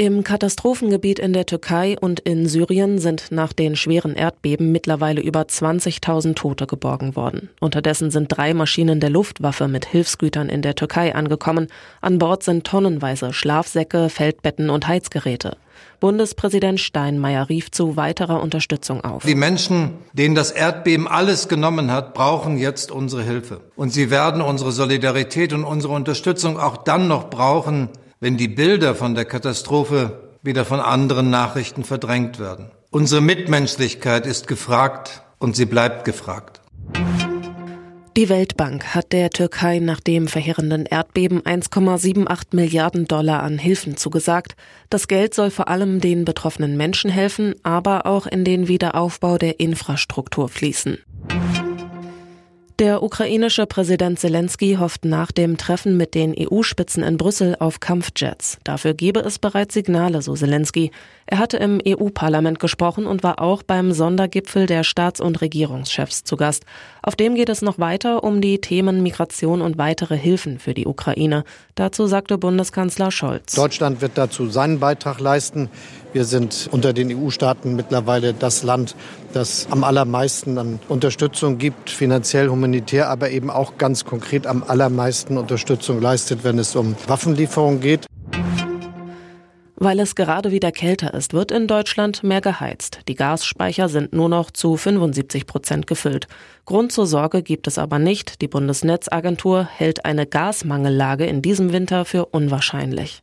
Im Katastrophengebiet in der Türkei und in Syrien sind nach den schweren Erdbeben mittlerweile über 20.000 Tote geborgen worden. Unterdessen sind drei Maschinen der Luftwaffe mit Hilfsgütern in der Türkei angekommen. An Bord sind tonnenweise Schlafsäcke, Feldbetten und Heizgeräte. Bundespräsident Steinmeier rief zu weiterer Unterstützung auf. Die Menschen, denen das Erdbeben alles genommen hat, brauchen jetzt unsere Hilfe. Und sie werden unsere Solidarität und unsere Unterstützung auch dann noch brauchen, wenn die Bilder von der Katastrophe wieder von anderen Nachrichten verdrängt werden. Unsere Mitmenschlichkeit ist gefragt und sie bleibt gefragt. Die Weltbank hat der Türkei nach dem verheerenden Erdbeben 1,78 Milliarden Dollar an Hilfen zugesagt. Das Geld soll vor allem den betroffenen Menschen helfen, aber auch in den Wiederaufbau der Infrastruktur fließen. Der ukrainische Präsident Zelensky hofft nach dem Treffen mit den EU-Spitzen in Brüssel auf Kampfjets. Dafür gebe es bereits Signale, so Zelensky. Er hatte im EU-Parlament gesprochen und war auch beim Sondergipfel der Staats- und Regierungschefs zu Gast. Auf dem geht es noch weiter um die Themen Migration und weitere Hilfen für die Ukraine. Dazu sagte Bundeskanzler Scholz. Deutschland wird dazu seinen Beitrag leisten. Wir sind unter den EU-Staaten mittlerweile das Land, das am allermeisten an Unterstützung gibt, finanziell, humanitär, aber eben auch ganz konkret am allermeisten Unterstützung leistet, wenn es um Waffenlieferungen geht. Weil es gerade wieder kälter ist, wird in Deutschland mehr geheizt. Die Gasspeicher sind nur noch zu 75 Prozent gefüllt. Grund zur Sorge gibt es aber nicht. Die Bundesnetzagentur hält eine Gasmangellage in diesem Winter für unwahrscheinlich.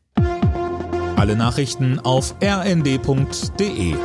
Alle Nachrichten auf rnd.de